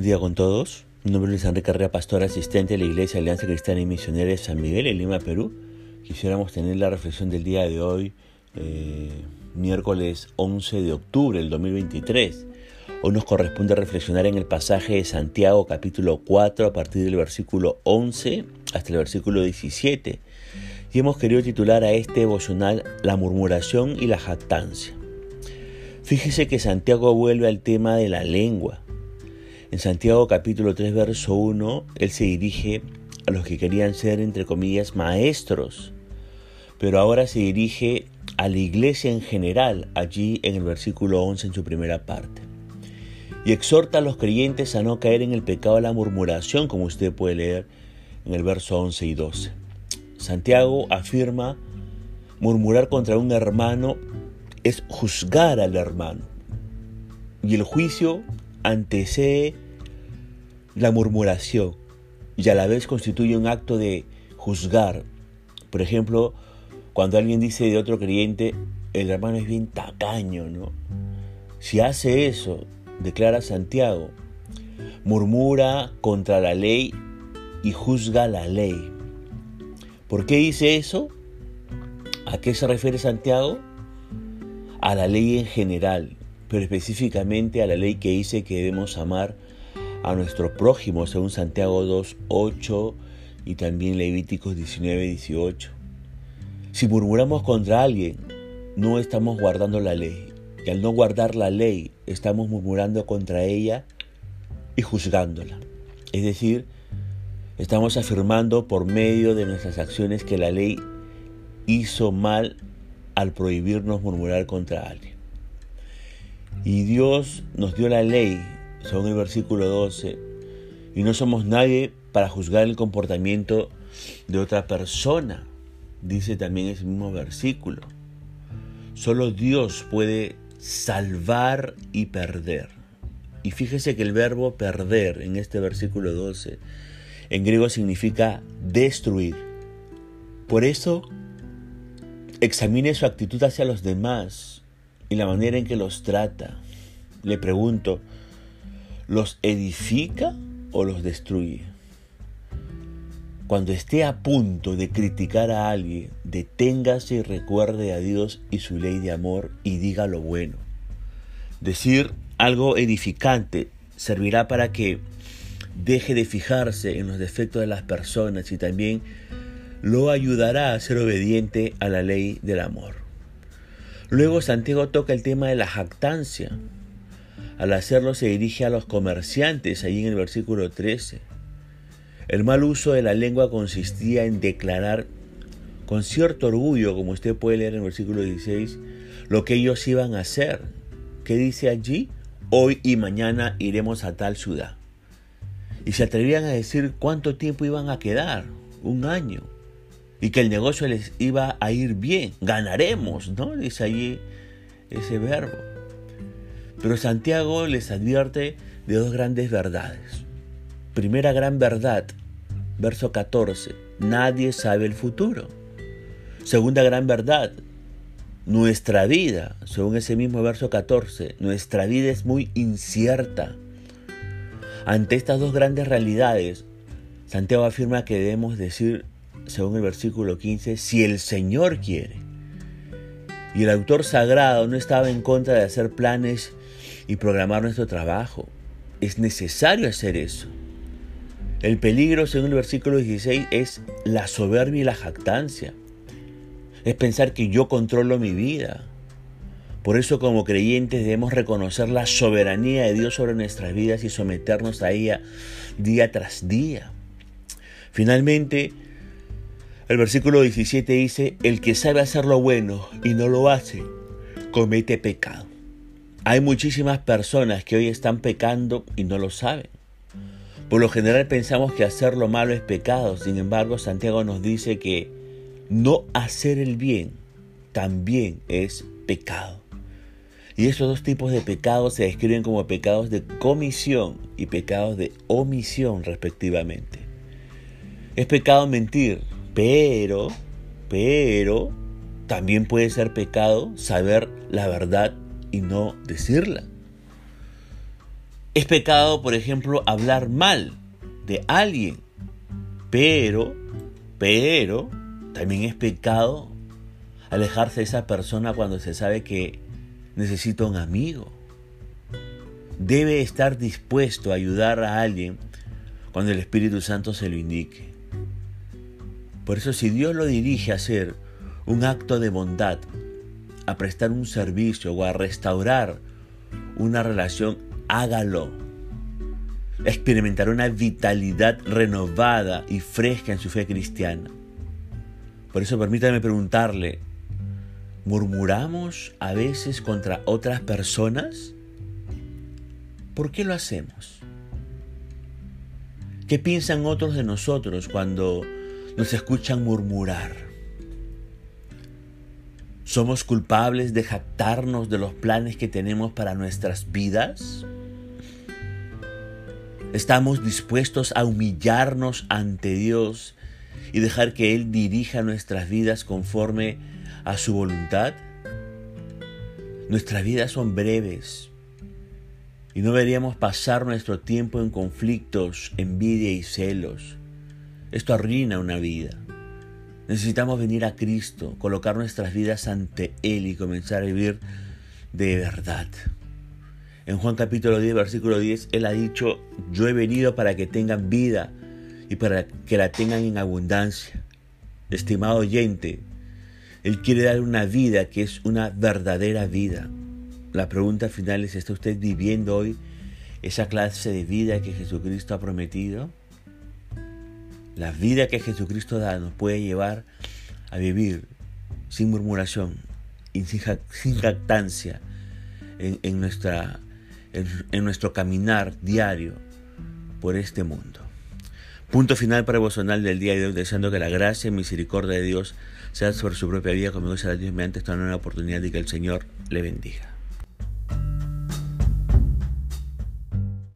Buen día con todos. Mi nombre es Enrique Carrera, pastor asistente de la Iglesia Alianza Cristiana y Misionera de San Miguel en Lima, Perú. Quisiéramos tener la reflexión del día de hoy, eh, miércoles 11 de octubre del 2023. Hoy nos corresponde reflexionar en el pasaje de Santiago capítulo 4 a partir del versículo 11 hasta el versículo 17. Y hemos querido titular a este devocional La murmuración y la jactancia. Fíjese que Santiago vuelve al tema de la lengua en Santiago capítulo 3, verso 1, Él se dirige a los que querían ser, entre comillas, maestros, pero ahora se dirige a la iglesia en general, allí en el versículo 11 en su primera parte. Y exhorta a los creyentes a no caer en el pecado de la murmuración, como usted puede leer en el verso 11 y 12. Santiago afirma, murmurar contra un hermano es juzgar al hermano. Y el juicio antecede la murmuración y a la vez constituye un acto de juzgar. Por ejemplo, cuando alguien dice de otro creyente, el hermano es bien tacaño, ¿no? Si hace eso, declara Santiago, murmura contra la ley y juzga la ley. ¿Por qué dice eso? ¿A qué se refiere Santiago? A la ley en general pero específicamente a la ley que dice que debemos amar a nuestro prójimo, según Santiago 2, 8 y también Levíticos 19, 18. Si murmuramos contra alguien, no estamos guardando la ley. Y al no guardar la ley, estamos murmurando contra ella y juzgándola. Es decir, estamos afirmando por medio de nuestras acciones que la ley hizo mal al prohibirnos murmurar contra alguien. Y Dios nos dio la ley, según el versículo 12, y no somos nadie para juzgar el comportamiento de otra persona, dice también ese mismo versículo. Solo Dios puede salvar y perder. Y fíjese que el verbo perder en este versículo 12 en griego significa destruir. Por eso, examine su actitud hacia los demás y la manera en que los trata. Le pregunto, ¿los edifica o los destruye? Cuando esté a punto de criticar a alguien, deténgase y recuerde a Dios y su ley de amor y diga lo bueno. Decir algo edificante servirá para que deje de fijarse en los defectos de las personas y también lo ayudará a ser obediente a la ley del amor. Luego Santiago toca el tema de la jactancia. Al hacerlo se dirige a los comerciantes, ahí en el versículo 13. El mal uso de la lengua consistía en declarar con cierto orgullo, como usted puede leer en el versículo 16, lo que ellos iban a hacer. ¿Qué dice allí? Hoy y mañana iremos a tal ciudad. Y se atrevían a decir cuánto tiempo iban a quedar, un año, y que el negocio les iba a ir bien, ganaremos, ¿no? Dice allí ese verbo. Pero Santiago les advierte de dos grandes verdades. Primera gran verdad, verso 14, nadie sabe el futuro. Segunda gran verdad, nuestra vida, según ese mismo verso 14, nuestra vida es muy incierta. Ante estas dos grandes realidades, Santiago afirma que debemos decir según el versículo 15, si el Señor quiere. Y el autor sagrado no estaba en contra de hacer planes y programar nuestro trabajo. Es necesario hacer eso. El peligro, según el versículo 16, es la soberbia y la jactancia. Es pensar que yo controlo mi vida. Por eso como creyentes debemos reconocer la soberanía de Dios sobre nuestras vidas y someternos a ella día tras día. Finalmente, el versículo 17 dice, el que sabe hacer lo bueno y no lo hace, comete pecado. Hay muchísimas personas que hoy están pecando y no lo saben. Por lo general pensamos que hacer lo malo es pecado, sin embargo Santiago nos dice que no hacer el bien también es pecado. Y esos dos tipos de pecados se describen como pecados de comisión y pecados de omisión respectivamente. Es pecado mentir, pero, pero, también puede ser pecado saber la verdad y no decirla. Es pecado, por ejemplo, hablar mal de alguien. Pero, pero, también es pecado alejarse de esa persona cuando se sabe que necesita un amigo. Debe estar dispuesto a ayudar a alguien cuando el Espíritu Santo se lo indique. Por eso si Dios lo dirige a hacer un acto de bondad, a prestar un servicio o a restaurar una relación, hágalo. Experimentar una vitalidad renovada y fresca en su fe cristiana. Por eso permítame preguntarle, ¿murmuramos a veces contra otras personas? ¿Por qué lo hacemos? ¿Qué piensan otros de nosotros cuando nos escuchan murmurar? ¿Somos culpables de jactarnos de los planes que tenemos para nuestras vidas? ¿Estamos dispuestos a humillarnos ante Dios y dejar que Él dirija nuestras vidas conforme a su voluntad? Nuestras vidas son breves y no deberíamos pasar nuestro tiempo en conflictos, envidia y celos. Esto arruina una vida. Necesitamos venir a Cristo, colocar nuestras vidas ante Él y comenzar a vivir de verdad. En Juan capítulo 10, versículo 10, Él ha dicho, yo he venido para que tengan vida y para que la tengan en abundancia. Estimado oyente, Él quiere dar una vida que es una verdadera vida. La pregunta final es, ¿está usted viviendo hoy esa clase de vida que Jesucristo ha prometido? La vida que Jesucristo da nos puede llevar a vivir sin murmuración y sin, jactancia en nuestro caminar diario por este mundo. Punto final para del día de hoy, deseando que la gracia y misericordia de Dios sea sobre su propia vida, como será Dios mediante esta nueva oportunidad y que el Señor le bendiga.